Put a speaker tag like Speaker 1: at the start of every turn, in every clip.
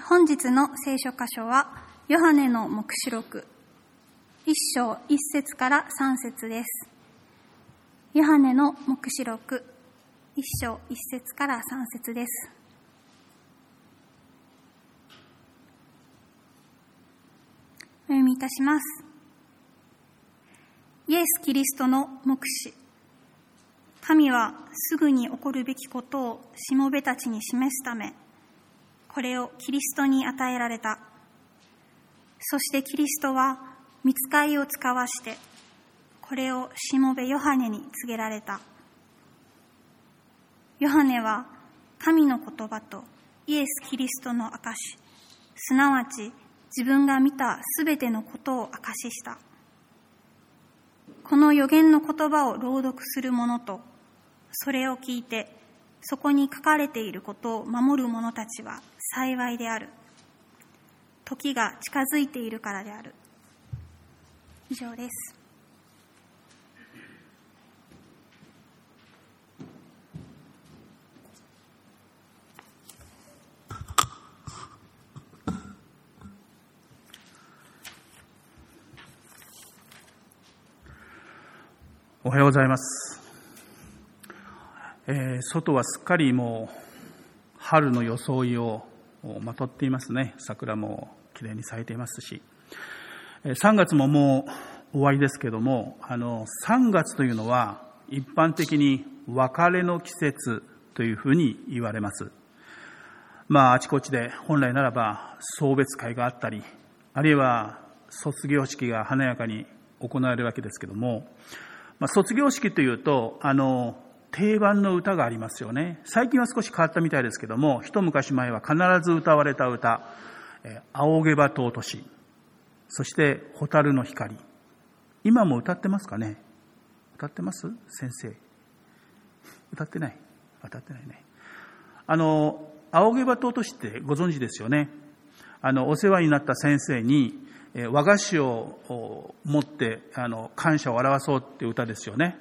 Speaker 1: 本日の聖書箇所は、ヨハネの目視録、一章一節から三節です。ヨハネの目視録、一章一節から三節です。お読みいたします。イエス・キリストの目視。神はすぐに起こるべきことをしもべたちに示すため、これをキリストに与えられた。そしてキリストは見つかいを使わして、これをしもべヨハネに告げられた。ヨハネは神の言葉とイエス・キリストの証すなわち自分が見たすべてのことを証しした。この予言の言葉を朗読する者と、それを聞いて、そこに書かれていることを守る者たちは幸いである。時が近づいているからである。以上です。
Speaker 2: おはようございます。えー、外はすっかりもう春の装いをまとっていますね。桜もきれいに咲いていますし。3月ももう終わりですけども、あの、3月というのは一般的に別れの季節というふうに言われます。まあ、あちこちで本来ならば送別会があったり、あるいは卒業式が華やかに行われるわけですけども、まあ、卒業式というと、あの、定番の歌がありますよね。最近は少し変わったみたいですけども、一昔前は必ず歌われた歌、え仰げば尊し、そして蛍の光。今も歌ってますかね？歌ってます？先生。歌ってない歌ってないね。あの、仰げば尊しってご存知ですよね？あの、お世話になった先生に、和菓子を持ってあの感謝を表そうっていう歌ですよね。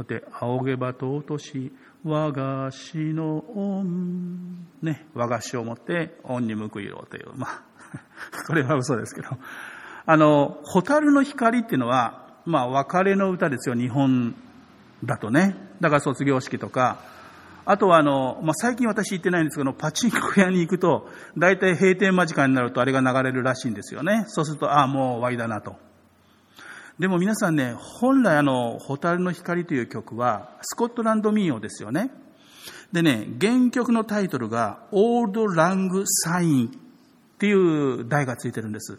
Speaker 2: えだって、仰げば尊し和菓子の恩。ね、和菓子を持って恩に報いようという。まあ、これは嘘ですけど。あの、蛍の光っていうのは、まあ、別れの歌ですよ、日本だとね。だから卒業式とか、あとはあの、まあ、最近私行ってないんですけど、パチンコ屋に行くと、大体閉店間近になるとあれが流れるらしいんですよね。そうすると、ああ、もう終わりだなと。でも皆さんね、本来あの、蛍の光という曲は、スコットランド民謡ですよね。でね、原曲のタイトルが、オールド・ラング・サインっていう題がついてるんです。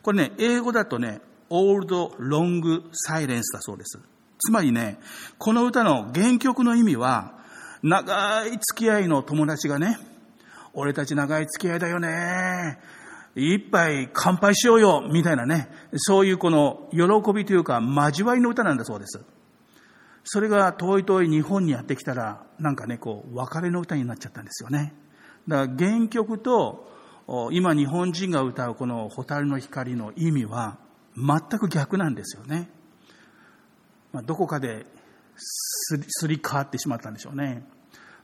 Speaker 2: これね、英語だとね、オールド・ロング・サイレンスだそうです。つまりね、この歌の原曲の意味は、長い付き合いの友達がね、俺たち長い付き合いだよね。一杯乾杯しようよ、みたいなね、そういうこの喜びというか交わりの歌なんだそうです。それが遠い遠い日本にやってきたら、なんかね、こう、別れの歌になっちゃったんですよね。だから原曲と、今日本人が歌うこの蛍の光の意味は全く逆なんですよね。まあ、どこかですり替わってしまったんでしょうね。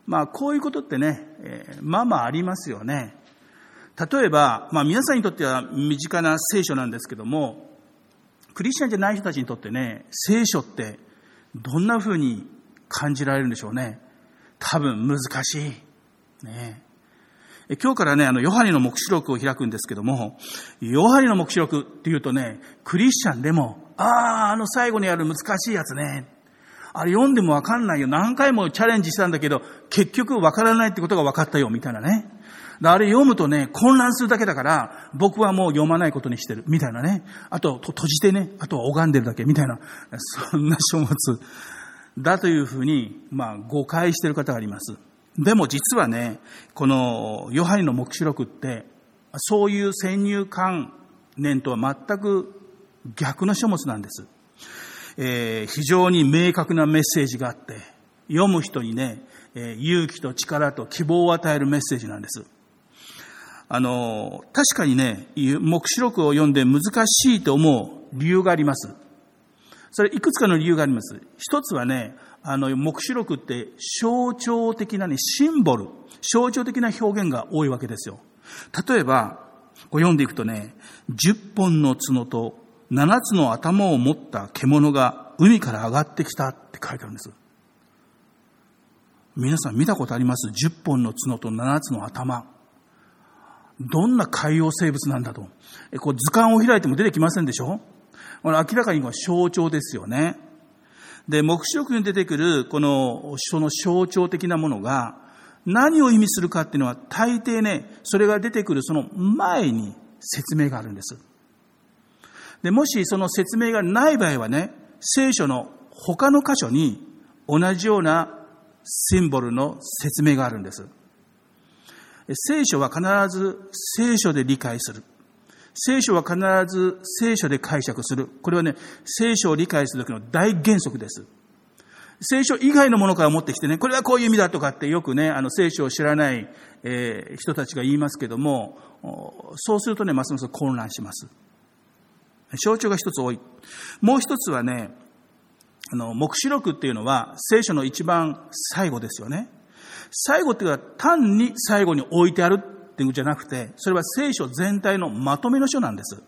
Speaker 2: まあ、こういうことってね、えー、まあまあありますよね。例えば、まあ皆さんにとっては身近な聖書なんですけども、クリスチャンじゃない人たちにとってね、聖書ってどんな風に感じられるんでしょうね？多分難しい。ね。今日からね、あの、ヨハネの目視録を開くんですけども、ヨハネの目視録っていうとね、クリスチャンでも、ああ、あの最後にある難しいやつね。あれ読んでもわかんないよ。何回もチャレンジしたんだけど、結局わからないってことが分かったよ、みたいなね。あれ読むとね、混乱するだけだから、僕はもう読まないことにしてる、みたいなね。あと、閉じてね、あとは拝んでるだけ、みたいな、そんな書物だというふうに、まあ、誤解してる方があります。でも実はね、この、ヨハネの目視録って、そういう先入観念とは全く逆の書物なんです。えー、非常に明確なメッセージがあって、読む人にね、えー、勇気と力と希望を与えるメッセージなんです。あの、確かにね、目視録を読んで難しいと思う理由があります。それいくつかの理由があります。一つはね、あの、目視録って象徴的なね、シンボル、象徴的な表現が多いわけですよ。例えば、こう読んでいくとね、10本の角と7つの頭を持った獣が海から上がってきたって書いてあるんです。皆さん見たことあります？10本の角と7つの頭。どんな海洋生物なんだと。こう図鑑を開いても出てきませんでしょ？これ明らかに象徴ですよね。で、目視録に出てくる、この、その象徴的なものが、何を意味するかっていうのは、大抵ね、それが出てくるその前に説明があるんです。で、もしその説明がない場合はね、聖書の他の箇所に同じようなシンボルの説明があるんです。聖書は必ず聖書で理解する。聖書は必ず聖書で解釈する。これはね、聖書を理解するときの大原則です。聖書以外のものから持ってきてね、これはこういう意味だとかってよくね、あの聖書を知らない、えー、人たちが言いますけども、そうするとね、ますます混乱します。象徴が一つ多い。もう一つはね、あの、目視録っていうのは聖書の一番最後ですよね。最後っていうのは単に最後に置いてあるっていうんじゃなくて、それは聖書全体のまとめの書なんです。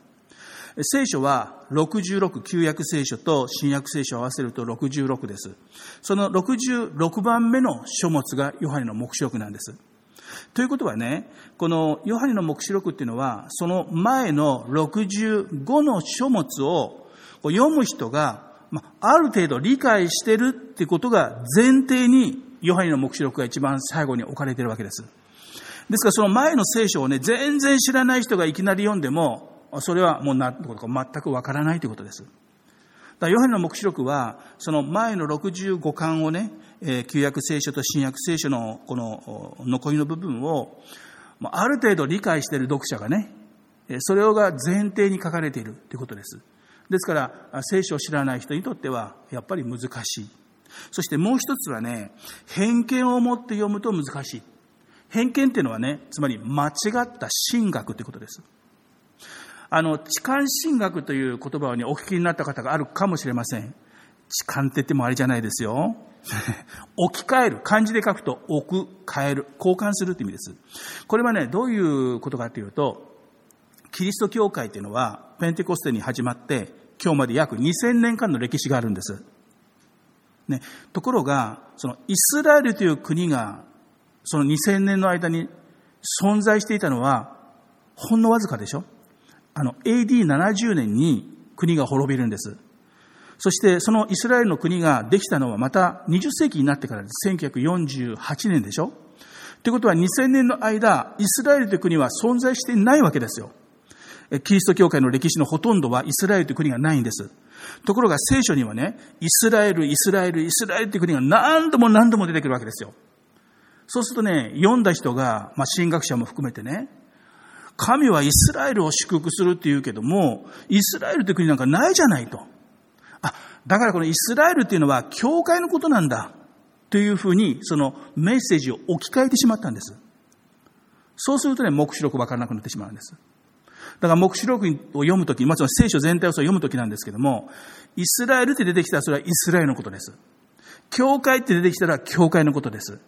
Speaker 2: 聖書は66、旧約聖書と新約聖書を合わせると66です。その66番目の書物がヨハネの目視録なんです。ということはね、このヨハネの目視録っていうのは、その前の65の書物を読む人が、ある程度理解してるってことが前提に、ヨハネの目視録が一番最後に置かれてるわけです。ですからその前の聖書をね、全然知らない人がいきなり読んでも、それはもう何てことか全くわからないということです。だヨハネの目視録は、その前の65巻をね、旧約聖書と新約聖書のこの残りの部分を、ある程度理解している読者がね、それが前提に書かれているということです。ですから、聖書を知らない人にとっては、やっぱり難しい。そしてもう一つはね、偏見を持って読むと難しい。偏見っていうのはね、つまり間違った神学ということです。あの、痴漢神学という言葉をね、お聞きになった方があるかもしれません。痴漢って言ってもあれじゃないですよ。置き換える。漢字で書くと置く、変える、交換するって意味です。これはね、どういうことかというと、キリスト教会っていうのは、ペンテコステに始まって、今日まで約2000年間の歴史があるんです。ね、ところが、そのイスラエルという国が、その2000年の間に存在していたのは、ほんのわずかでしょあの、AD70 年に国が滅びるんです。そしてそのイスラエルの国ができたのはまた20世紀になってからです。1948年でしょということは2000年の間、イスラエルという国は存在していないわけですよ。キリスト教会の歴史のほとんどはイスラエルという国がないんです。ところが聖書にはね、イスラエル、イスラエル、イスラエルという国が何度も何度も出てくるわけですよ。そうするとね、読んだ人が、まあ、神学者も含めてね、神はイスラエルを祝福するって言うけども、イスラエルという国なんかないじゃないと。あ、だからこのイスラエルっていうのは教会のことなんだ。というふうに、そのメッセージを置き換えてしまったんです。そうするとね、目視録わからなくなってしまうんです。だから目視録を読むとき、まずは聖書全体を読むときなんですけども、イスラエルって出てきたらそれはイスラエルのことです。教会って出てきたら教会のことです。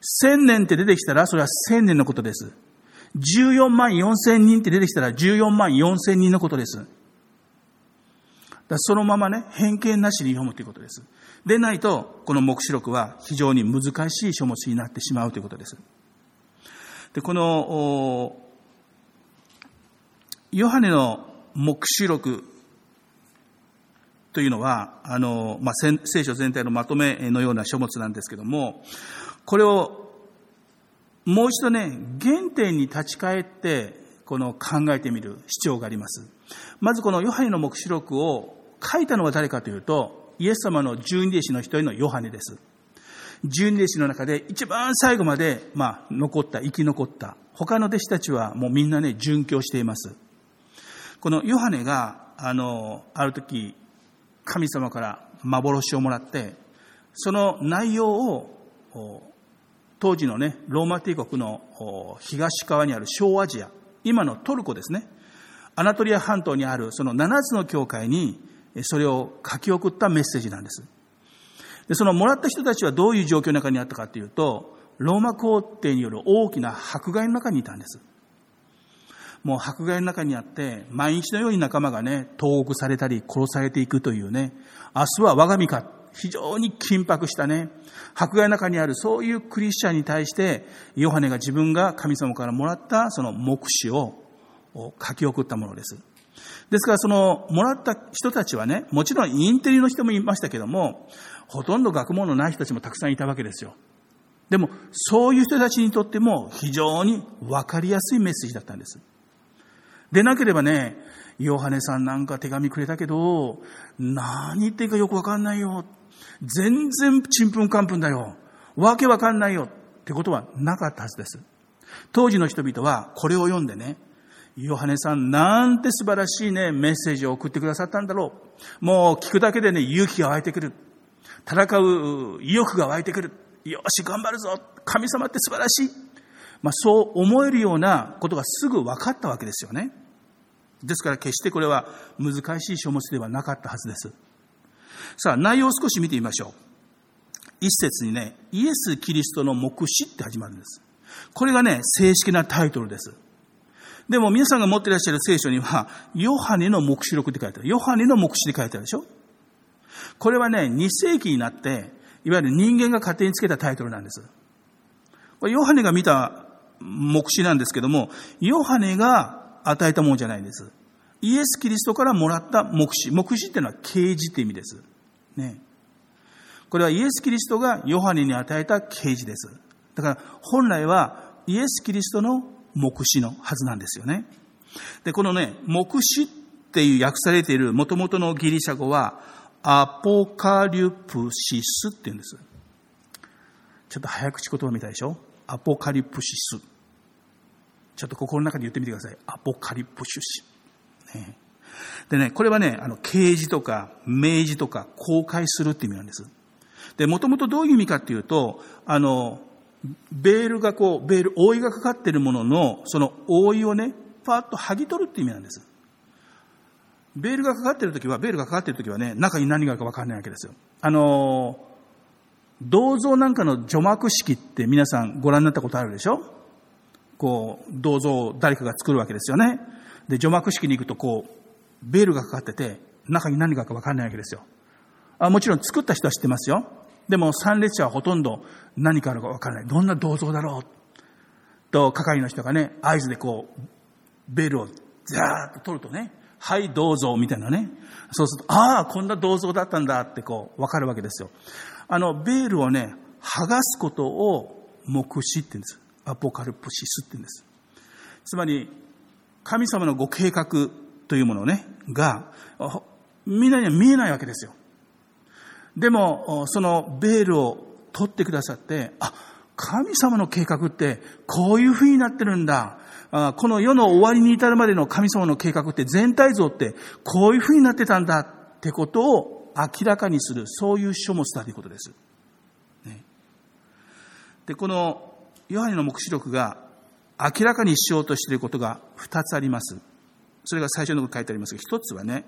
Speaker 2: 千年って出てきたらそれは千年のことです。14万4千人って出てきたら14万4千人のことです。そのままね、偏見なしに読むということです。でないと、この目視録は非常に難しい書物になってしまうということです。で、この、ヨハネの目視録というのは、あの、まあ、聖書全体のまとめのような書物なんですけども、これをもう一度ね、原点に立ち返って、この考えてみる必要があります。まずこのヨハネの目視録を書いたのは誰かというと、イエス様の十二弟子の一人のヨハネです。十二弟子の中で一番最後まで、まあ、残った、生き残った。他の弟子たちはもうみんなね、殉教しています。このヨハネが、あの、ある時、神様から幻をもらって、その内容を、当時のね、ローマ帝国の東側にある小アジア、今のトルコですね、アナトリア半島にあるその7つの教会にそれを書き送ったメッセージなんです。でそのもらった人たちはどういう状況の中にあったかというと、ローマ皇帝による大きな迫害の中にいたんです。もう迫害の中にあって、毎日のように仲間がね、投獄されたり殺されていくというね、明日は我が身か、非常に緊迫したね、迫害の中にあるそういうクリスチャンに対して、ヨハネが自分が神様からもらったその目視を書き送ったものです。ですからその、もらった人たちはね、もちろんインテリの人もいましたけども、ほとんど学問のない人たちもたくさんいたわけですよ。でも、そういう人たちにとっても非常にわかりやすいメッセージだったんです。でなければね、ヨハネさんなんか手紙くれたけど、何言っていいかよくわかんないよ。全然ちんぷんかんぷんだよ。わけわかんないよ。ってことはなかったはずです。当時の人々はこれを読んでね、ヨハネさんなんて素晴らしいね、メッセージを送ってくださったんだろう。もう聞くだけでね、勇気が湧いてくる。戦う意欲が湧いてくる。よし、頑張るぞ。神様って素晴らしい。まあ、そう思えるようなことがすぐ分かったわけですよね。ですから決してこれは難しい書物ではなかったはずです。さあ、内容を少し見てみましょう。一節にね、イエス・キリストの目視って始まるんです。これがね、正式なタイトルです。でも皆さんが持っていらっしゃる聖書には、ヨハネの目視録って書いてある。ヨハネの目視って書いてあるでしょこれはね、2世紀になって、いわゆる人間が勝手につけたタイトルなんです。これヨハネが見た目視なんですけども、ヨハネが与えたものじゃないんです。イエス・キリストからもらった目視。目視っていうのは啓示って意味です。ね。これはイエス・キリストがヨハネに与えた啓示です。だから本来はイエス・キリストの目視のはずなんですよね。で、このね、目視っていう訳されている元々のギリシャ語はアポカリュプシスって言うんです。ちょっと早口言葉みたいでしょ？アポカリプシス。ちょっと心の中で言ってみてください。アポカリプシス。ね、でね、これはね、あの、啓示とか、明示とか、公開するっていう意味なんです。で、もともとどういう意味かっていうと、あの、ベールがこう、ベール、覆いがかかっているものの、その覆いをね、パーッと剥ぎ取るっていう意味なんです。ベールがかかっているときは、ベールがかかっているときはね、中に何があるかわかんないわけですよ。あの、銅像なんかの除幕式って皆さんご覧になったことあるでしょ？こう、銅像を誰かが作るわけですよね。で、除幕式に行くとこう、ベールがかかってて、中に何がかわかんないわけですよ。あもちろん作った人は知ってますよ。でも参列者はほとんど何かあるかわからない。どんな銅像だろう？と、係の人がね、合図でこう、ベールをザーッと取るとね、はい、銅像みたいなね。そうすると、ああ、こんな銅像だったんだってこう、わかるわけですよ。あの、ベールをね、剥がすことを目視って言うんです。アポカルプシスって言うんです。つまり、神様のご計画というものね、が、みんなには見えないわけですよ。でも、そのベールを取ってくださって、あ、神様の計画ってこういう風になってるんだ。この世の終わりに至るまでの神様の計画って全体像ってこういう風になってたんだってことを明らかにする、そういう書物だということです。ね、で、このヨハネの目視録が明らかにしようとしていることが二つあります。それが最初のこと書いてありますが、一つはね、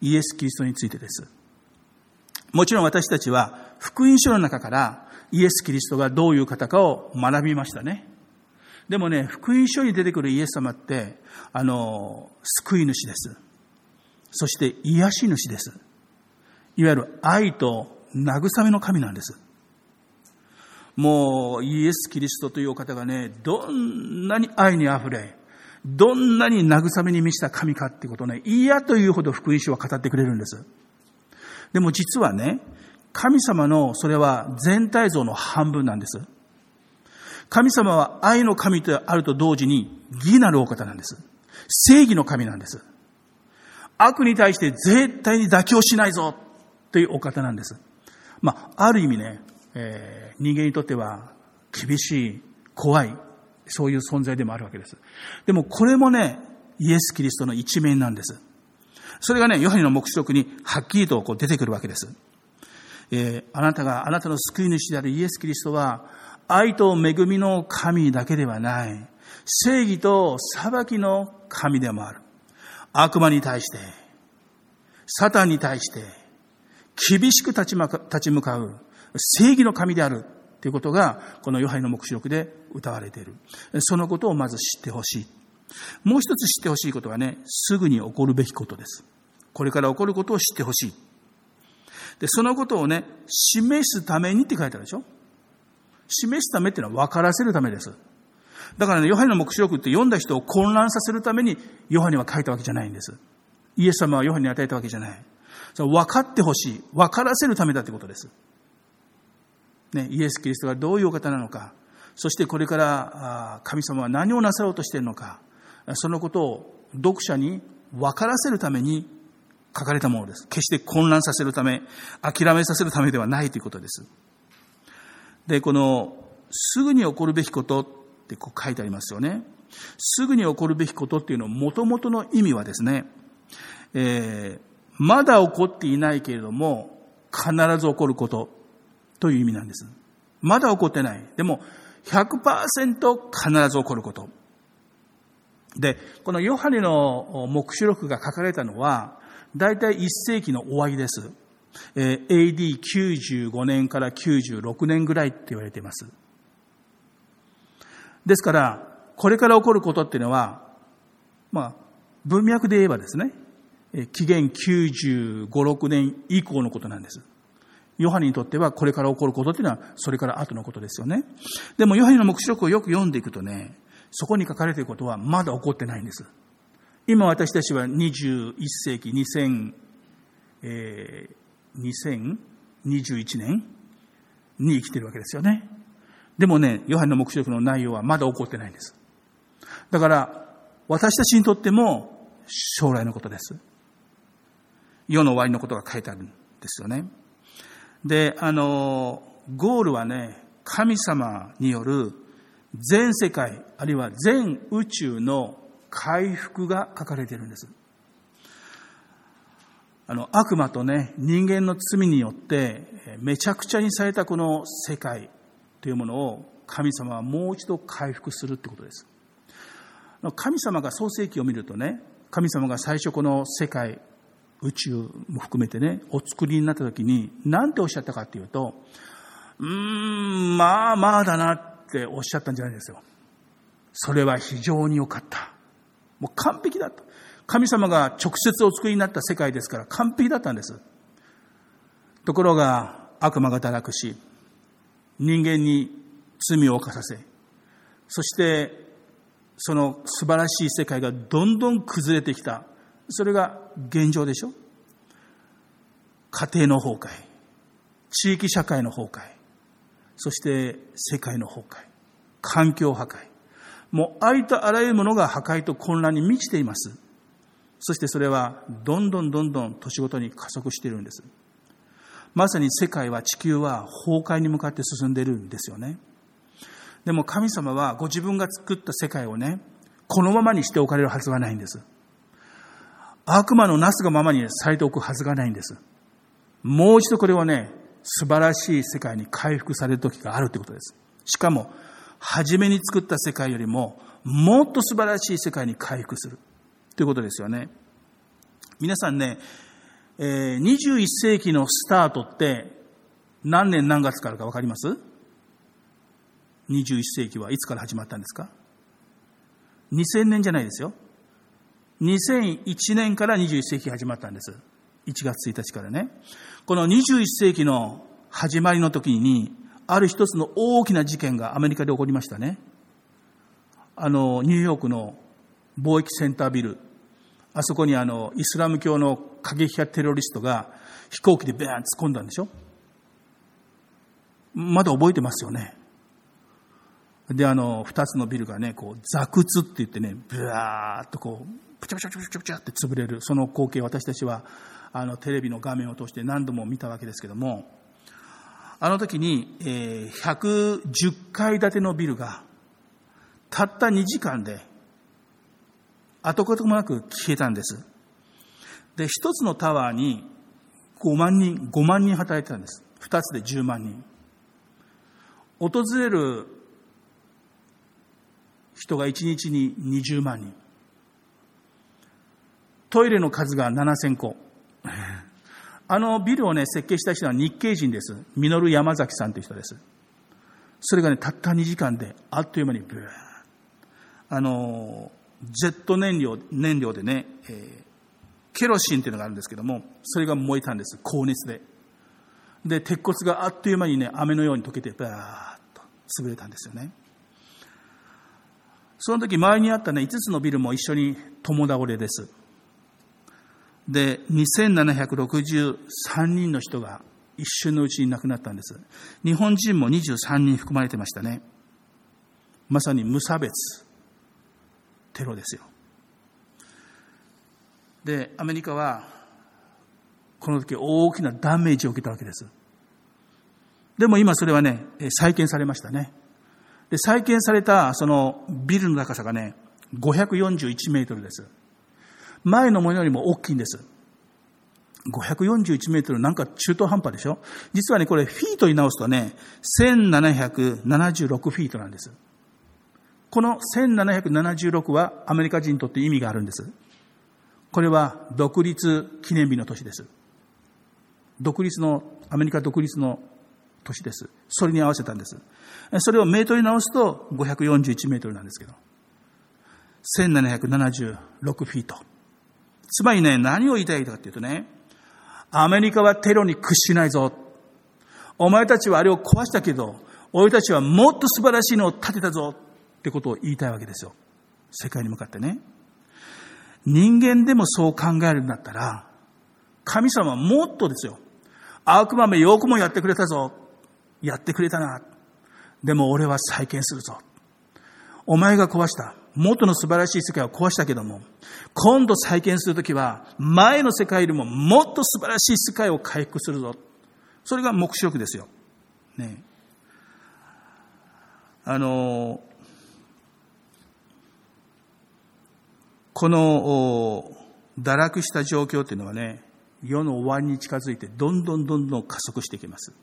Speaker 2: イエス・キリストについてです。もちろん私たちは福音書の中からイエス・キリストがどういう方かを学びましたね。でもね、福音書に出てくるイエス様って、あの、救い主です。そして癒し主です。いわゆる愛と慰めの神なんです。もうイエス・キリストというお方がね、どんなに愛に溢れ、どんなに慰めに満ちた神かってことをね、嫌というほど福音書は語ってくれるんです。でも実はね、神様のそれは全体像の半分なんです。神様は愛の神であると同時に義なるお方なんです。正義の神なんです。悪に対して絶対に妥協しないぞというお方なんです。まあ、ある意味ね、えー、人間にとっては厳しい、怖い、そういう存在でもあるわけです。でもこれもね、イエス・キリストの一面なんです。それがね、ヨハネの目視録にはっきりとこう出てくるわけです。えー、あなたが、あなたの救い主であるイエス・キリストは、愛と恵みの神だけではない、正義と裁きの神でもある。悪魔に対して、サタンに対して厳しく立ち立ち向かう正義の神であるということが、このヨハネの目視録で歌われている。そのことをまず知ってほしい。もう一つ知ってほしいことはね、すぐに起こるべきことです。これから起こることを知ってほしい。で、そのことをね、示すためにって書いてあるでしょ？示すためっていうのは分からせるためです。だからね、ヨハネの目視録って読んだ人を混乱させるためにヨハネは書いたわけじゃないんです。イエス様はヨハネに与えたわけじゃない。そ分かってほしい。分からせるためだってことです。ね、イエス・キリストがどういうお方なのか、そしてこれから神様は何をなさろうとしているのか、そのことを読者に分からせるために書かれたものです。決して混乱させるため、諦めさせるためではないということです。で、この、すぐに起こるべきことってこう書いてありますよね。すぐに起こるべきことっていうのもともとの意味はですね、えー、まだ起こっていないけれども、必ず起こることという意味なんです。まだ起こってない。でも、100%必ず起こること。で、このヨハネの目視録が書かれたのは、大体1世紀の終わりです。えー、AD95 年から96年ぐらいって言われています。ですから、これから起こることっていうのは、まあ、文脈で言えばですね、紀元95、6年以降のことなんです。ヨハネにとってはこれから起こることっていうのはそれから後のことですよね。でもヨハネの目視録をよく読んでいくとね、そこに書かれていることはまだ起こってないんです。今私たちは21世紀2000、えー、2021年に生きてるわけですよね。でもね、ヨハネの目視録の内容はまだ起こってないんです。だから、私たちにとっても将来のことです。世の終わりのことが書いてあるんですよね。で、あの、ゴールはね、神様による全世界、あるいは全宇宙の回復が書かれているんです。あの、悪魔とね、人間の罪によって、めちゃくちゃにされたこの世界というものを神様はもう一度回復するってことです。神様が創世記を見るとね、神様が最初この世界、宇宙も含めてね、お作りになった時に、何ておっしゃったかっていうと、うーん、まあまあだなっておっしゃったんじゃないですよ。それは非常に良かった。もう完璧だった。神様が直接お作りになった世界ですから完璧だったんです。ところが悪魔が堕落し、人間に罪を犯させ、そしてその素晴らしい世界がどんどん崩れてきた。それが現状でしょ？家庭の崩壊、地域社会の崩壊、そして世界の崩壊、環境破壊。もうありとあらゆるものが破壊と混乱に満ちています。そしてそれはどんどんどんどん年ごとに加速しているんです。まさに世界は地球は崩壊に向かって進んでいるんですよね。でも神様はご自分が作った世界をね、このままにしておかれるはずがないんです。悪魔のなすがままにされておくはずがないんです。もう一度これはね、素晴らしい世界に回復される時があるということです。しかも、初めに作った世界よりも、もっと素晴らしい世界に回復する。ということですよね。皆さんね、え、21世紀のスタートって何年何月からかわかります ?21 世紀はいつから始まったんですか ?2000 年じゃないですよ。2001年から21世紀始まったんです。1月1日からね。この21世紀の始まりの時に、ある一つの大きな事件がアメリカで起こりましたね。あの、ニューヨークの貿易センタービル。あそこにあの、イスラム教の過激派テロリストが飛行機でベーン突っ込んだんでしょまだ覚えてますよね。で、あの、二つのビルがね、こう、座屈って言ってね、ブワーっとこう、プチャプチャプチャプチャって潰れる、その光景私たちは、あの、テレビの画面を通して何度も見たわけですけども、あの時に、えー、110階建てのビルが、たった2時間で、跡形もなく消えたんです。で、一つのタワーに5万人、5万人働いてたんです。二つで10万人。訪れる人が1日に20万人。トイレの数が7000個。あのビルをね、設計した人は日系人です。ミノル山崎さんという人です。それがね、たった2時間で、あっという間にブーあの、ジェット燃料、燃料でね、えー、ケロシンっていうのがあるんですけども、それが燃えたんです。高熱で。で、鉄骨があっという間にね、雨のように溶けて、バーッと潰れたんですよね。その時、前にあったね、5つのビルも一緒に共倒れです。で、2763人の人が一瞬のうちに亡くなったんです。日本人も23人含まれてましたね。まさに無差別テロですよ。で、アメリカは、この時大きなダメージを受けたわけです。でも今それはね、再建されましたね。で、再建されたそのビルの高さがね、541メートルです。前のものよりも大きいんです。541メートルなんか中途半端でしょ？実はね、これフィートに直すとね、1776フィートなんです。この1776はアメリカ人にとって意味があるんです。これは独立記念日の年です。独立の、アメリカ独立の年です。それに合わせたんです。それをメートルに直すと541メートルなんですけど、1776フィート。つまりね、何を言いたいかっていうとね、アメリカはテロに屈しないぞ。お前たちはあれを壊したけど、俺たちはもっと素晴らしいのを建てたぞってことを言いたいわけですよ。世界に向かってね。人間でもそう考えるんだったら、神様はもっとですよ。悪魔めよくもやってくれたぞ。やってくれたな。でも俺は再建するぞ。お前が壊した。元の素晴らしい世界を壊したけども、今度再建するときは、前の世界よりももっと素晴らしい世界を回復するぞ。それが目視録ですよ。ね。あの、この堕落した状況っていうのはね、世の終わりに近づいてどんどんどんどん加速していきます。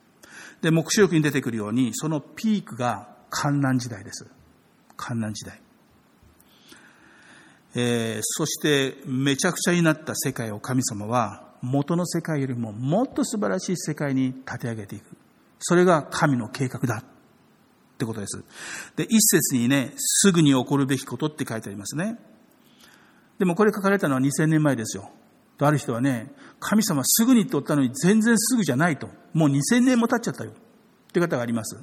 Speaker 2: で、目視録に出てくるように、そのピークが観難時代です。観難時代。えー、そしてめちゃくちゃになった世界を神様は元の世界よりももっと素晴らしい世界に立て上げていく。それが神の計画だってことです。で、一節にね、すぐに起こるべきことって書いてありますね。でもこれ書かれたのは2000年前ですよ。とある人はね、神様すぐにって言ったのに全然すぐじゃないと。もう2000年も経っちゃったよ。って方があります。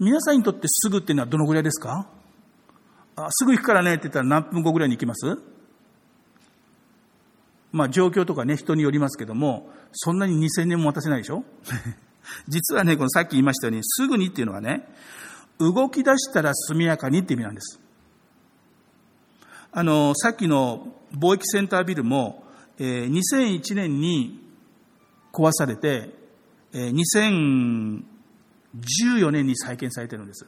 Speaker 2: 皆さんにとってすぐっていうのはどのぐらいですか？あすぐ行くからねって言ったら何分後ぐらいに行きます？まあ状況とかね、人によりますけども、そんなに2000年も渡せないでしょ？実はね、このさっき言いましたように、すぐにっていうのはね、動き出したら速やかにって意味なんです。あの、さっきの貿易センタービルも、えー、2001年に壊されて、えー、2014年に再建されてるんです。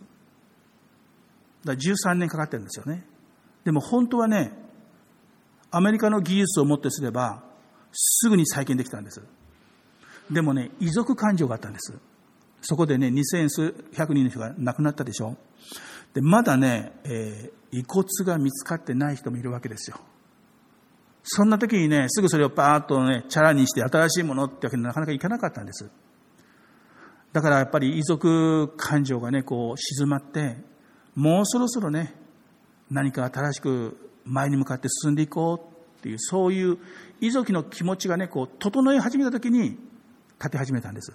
Speaker 2: だ13年かかってるんですよね。でも本当はね、アメリカの技術をもってすれば、すぐに再建できたんです。でもね、遺族感情があったんです。そこでね、2000数百人の人が亡くなったでしょ。で、まだね、えー、遺骨が見つかってない人もいるわけですよ。そんな時にね、すぐそれをパーッとね、チャラにして新しいものってわけになかなかいかなかったんです。だからやっぱり遺族感情がね、こう静まって、もうそろそろね、何か新しく前に向かって進んでいこうっていう、そういう遺族の気持ちがね、こう、整い始めた時に建て始めたんです。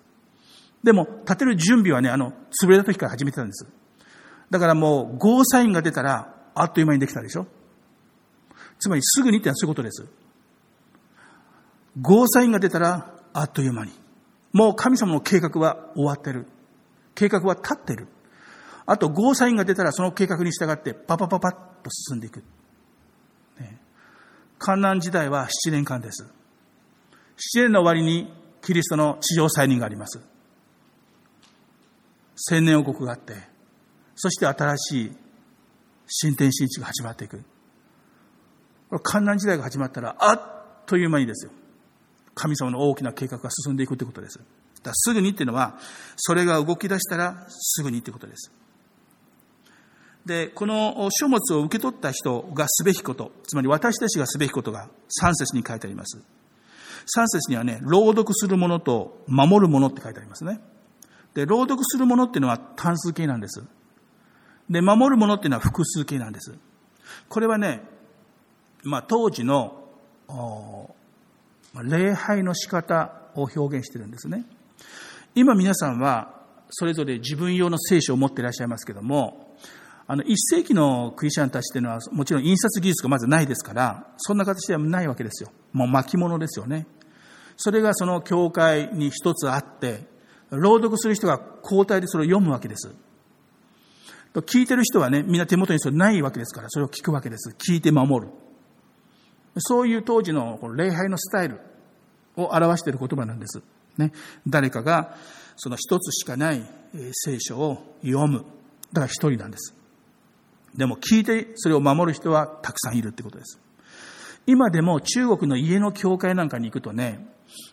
Speaker 2: でも、建てる準備はね、あの、潰れた時から始めてたんです。だからもう、ゴーサインが出たら、あっという間にできたでしょつまり、すぐにってのはそういうことです。ゴーサインが出たら、あっという間に。もう神様の計画は終わってる。計画は立ってる。あと、ゴーサインが出たらその計画に従ってパパパパッと進んでいく。ね、観難時代は7年間です。7年の終わりにキリストの地上再任があります。千年王国があって、そして新しい新天新地が始まっていく。これ観難時代が始まったら、あっという間にですよ。神様の大きな計画が進んでいくということです。だすぐにっていうのは、それが動き出したらすぐにということです。で、この書物を受け取った人がすべきこと、つまり私たちがすべきことが3節に書いてあります。3節にはね、朗読するものと守るものって書いてありますね。で、朗読するものっていうのは単数形なんです。で、守るものっていうのは複数形なんです。これはね、まあ当時の、礼拝の仕方を表現してるんですね。今皆さんはそれぞれ自分用の聖書を持っていらっしゃいますけども、あの、一世紀のクリスチャンたちっていうのは、もちろん印刷技術がまずないですから、そんな形ではないわけですよ。もう巻物ですよね。それがその教会に一つあって、朗読する人が交代でそれを読むわけです。聞いてる人はね、みんな手元にそれないわけですから、それを聞くわけです。聞いて守る。そういう当時の礼拝のスタイルを表している言葉なんです。ね。誰かがその一つしかない聖書を読む。だから一人なんです。でも聞いてそれを守る人はたくさんいるってことです。今でも中国の家の教会なんかに行くとね、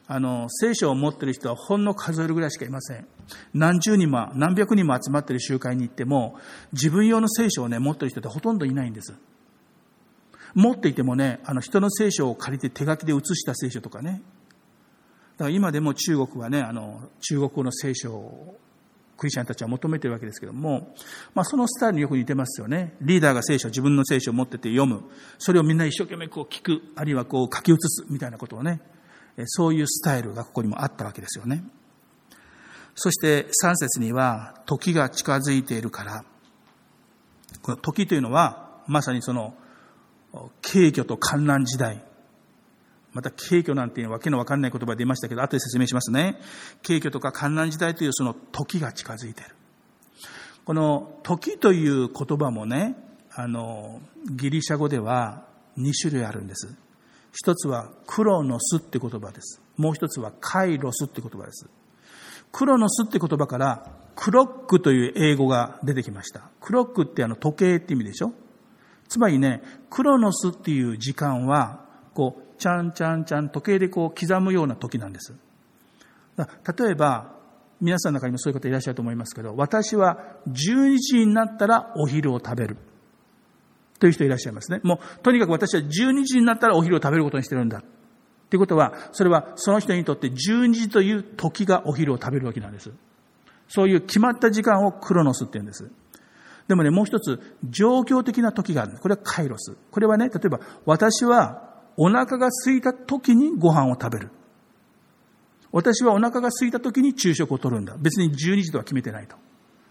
Speaker 2: あの、聖書を持ってる人はほんの数えるぐらいしかいません。何十人も、何百人も集まってる集会に行っても、自分用の聖書をね、持ってる人ってほとんどいないんです。持っていてもね、あの、人の聖書を借りて手書きで写した聖書とかね。だから今でも中国はね、あの、中国語の聖書をクリスチャンたちは求めているわけですけども、まあ、そのスタイルによく似てますよね。リーダーが聖書、自分の聖書を持ってて読む。それをみんな一生懸命こう聞く、あるいはこう書き写すみたいなことをね、そういうスタイルがここにもあったわけですよね。そして3節には、時が近づいているから、この時というのは、まさにその、軽挙と観覧時代、また、軽挙なんていうわけのわかんない言葉出ましたけど、後で説明しますね。軽挙とか観覧時代というその時が近づいている。この時という言葉もね、あの、ギリシャ語では2種類あるんです。一つはクロノスって言葉です。もう一つはカイロスって言葉です。クロノスって言葉からクロックという英語が出てきました。クロックってあの時計って意味でしょ？つまりね、クロノスっていう時間は、こう、ちゃんちゃんちゃん時計でこう刻むような時なんです。例えば、皆さんの中にもそういう方いらっしゃると思いますけど、私は12時になったらお昼を食べる。という人いらっしゃいますね。もう、とにかく私は12時になったらお昼を食べることにしてるんだ。ということは、それはその人にとって12時という時がお昼を食べるわけなんです。そういう決まった時間をクロノスって言うんです。でもね、もう一つ、状況的な時がある。これはカイロス。これはね、例えば、私はお腹が空いた時にご飯を食べる。私はお腹が空いた時に昼食を取るんだ。別に12時とは決めてないと。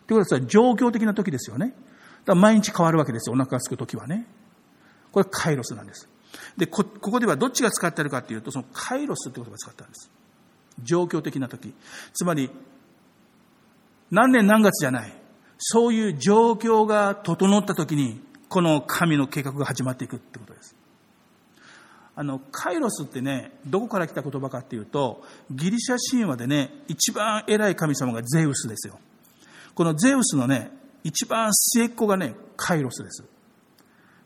Speaker 2: ということは、状況的な時ですよね。だから毎日変わるわけですよ。お腹が空く時はね。これカイロスなんです。で、こ、ここではどっちが使ってあるかっていうと、そのカイロスって言葉を使ったんです。状況的な時。つまり、何年何月じゃない。そういう状況が整った時に、この神の計画が始まっていくってことです。あの、カイロスってね、どこから来た言葉かっていうと、ギリシャ神話でね、一番偉い神様がゼウスですよ。このゼウスのね、一番末っ子がね、カイロスです。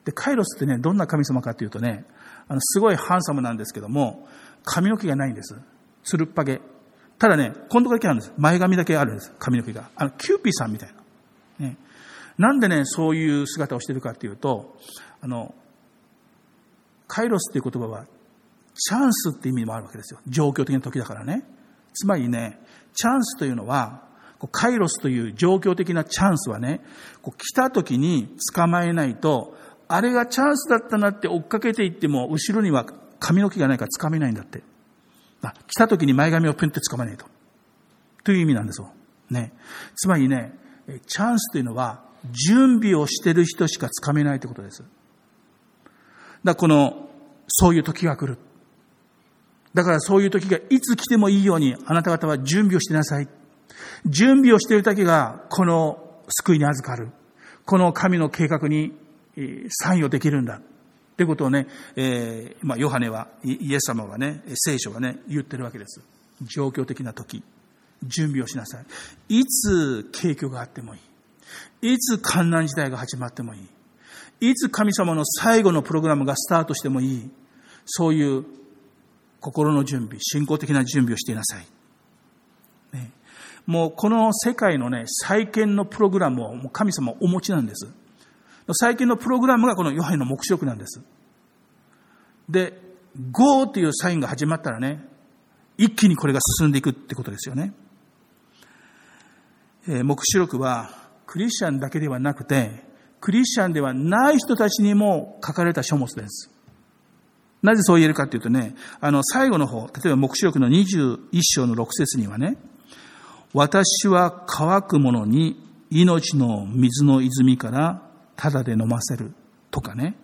Speaker 2: で、カイロスってね、どんな神様かっていうとね、あの、すごいハンサムなんですけども、髪の毛がないんです。つるっぱげ。ただね、今度だけあるんです。前髪だけあるんです。髪の毛が。あの、キューピーさんみたいな。ね。なんでね、そういう姿をしてるかっていうと、あの、カイロスっていう言葉は、チャンスって意味もあるわけですよ。状況的な時だからね。つまりね、チャンスというのは、カイロスという状況的なチャンスはね、こう来た時に捕まえないと、あれがチャンスだったなって追っかけていっても、後ろには髪の毛がないから掴めないんだって。来た時に前髪をプンって掴まないと。という意味なんですよ。ね。つまりね、チャンスというのは、準備をしてる人しか掴めないということです。だこの、そういう時が来る。だからそういう時がいつ来てもいいように、あなた方は準備をしてなさい。準備をしているだけが、この救いに預かる。この神の計画に参与できるんだ。ということをね、えー、まあ、ヨハネは、イエス様はね、聖書はね、言ってるわけです。状況的な時、準備をしなさい。いつ景挙があってもいい。いつ観覧時代が始まってもいい。いつ神様の最後のプログラムがスタートしてもいい。そういう心の準備、信仰的な準備をしていなさい。ね、もうこの世界のね、再建のプログラムをもう神様お持ちなんです。再建のプログラムがこのヨハネの目視録なんです。で、GO というサインが始まったらね、一気にこれが進んでいくってことですよね。えー、目視録はクリスチャンだけではなくて、クリスチャンではない人たちにも書かれた書物です。なぜそう言えるかというとね、あの、最後の方、例えば目視録の21章の6節にはね、私は乾く者に命の水の泉からただで飲ませるとかね、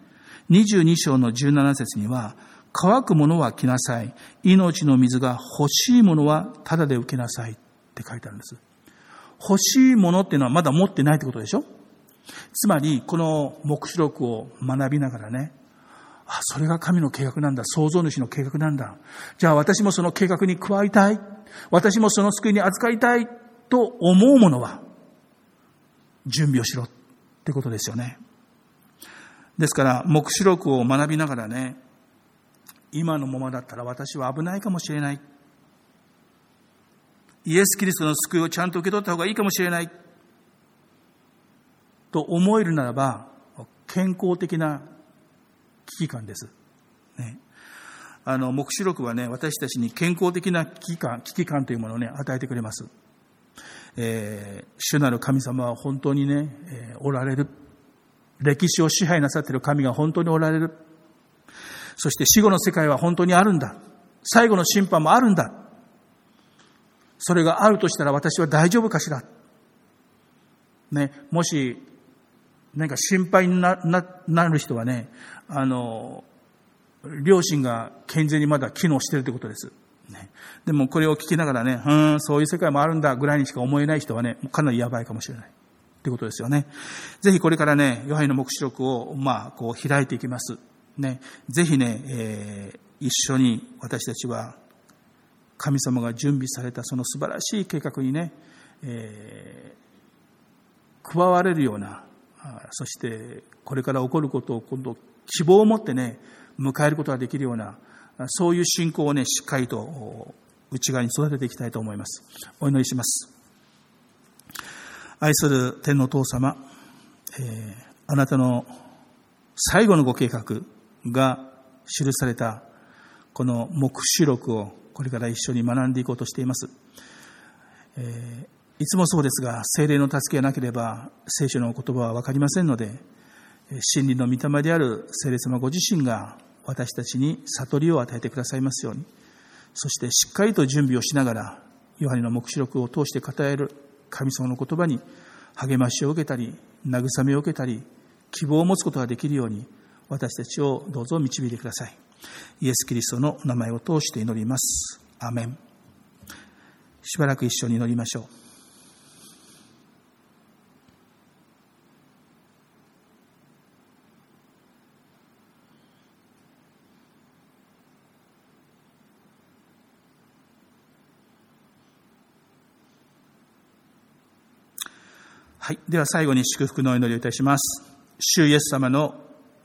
Speaker 2: 22章の17節には、乾く者は来なさい。命の水が欲しい者はただで受けなさいって書いてあるんです。欲しいものっていうのはまだ持ってないってことでしょ？つまり、この目視録を学びながらね、あ、それが神の計画なんだ。創造主の計画なんだ。じゃあ私もその計画に加わりたい。私もその救いに預かりたいと思うものは、準備をしろってことですよね。ですから、目視録を学びながらね、今のままだったら私は危ないかもしれない。イエス・キリストの救いをちゃんと受け取った方がいいかもしれない。と思えるならば、健康的な危機感です。ね、あの、目視録はね、私たちに健康的な危機感、危機感というものをね、与えてくれます。えー、主なる神様は本当にね、えー、おられる。歴史を支配なさっている神が本当におられる。そして死後の世界は本当にあるんだ。最後の審判もあるんだ。それがあるとしたら私は大丈夫かしら。ね、もし、何か心配にななる人はね、あの、両親が健全にまだ機能してるということです。ね、でもこれを聞きながらね、うん、そういう世界もあるんだぐらいにしか思えない人はね、かなりやばいかもしれない。ということですよね。ぜひこれからね、ヨハネの目視録を、まあ、こう開いていきます。ね、ぜひね、えー、一緒に私たちは神様が準備されたその素晴らしい計画にね、えー、加われるような、そしてこれから起こることを今度希望を持ってね、迎えることができるような、そういう信仰をね、しっかりと内側に育てていきたいと思います。お祈りします。愛する天の父様、えー、あなたの最後のご計画、が記されたこの黙示録をこれから一緒に学んでいこうとしています。えー、いつもそうですが、精霊の助けがなければ聖書の言葉はわかりませんので、真理の御霊である聖霊様ご自身が私たちに悟りを与えてくださいますように、そしてしっかりと準備をしながら、ヨハネの黙示録を通して語える神様の言葉に励ましを受けたり、慰めを受けたり、希望を持つことができるように、私たちをどうぞ導いてください。イエス・キリストの名前を通して祈ります。アメン。しばらく一緒に祈りましょう。はい。では最後に祝福の祈りをいたします。主イエス様の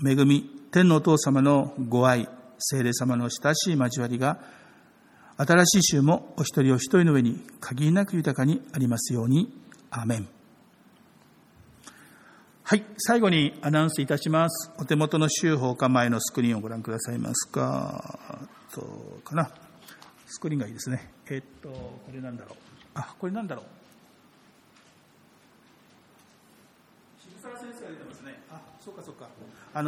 Speaker 2: 恵み、天のお父様のご愛、聖霊様の親しい交わりが、新しい週もお一人お一人の上に限りなく豊かにありますように。アメン。はい。最後にアナウンスいたします。お手元の週報か前のスクリーンをご覧くださいますか。と、かな。スクリーンがいいですね。えっと、これなんだろう。あ、これなんだろう。先生が出てますね。あ、そうかそうか。あの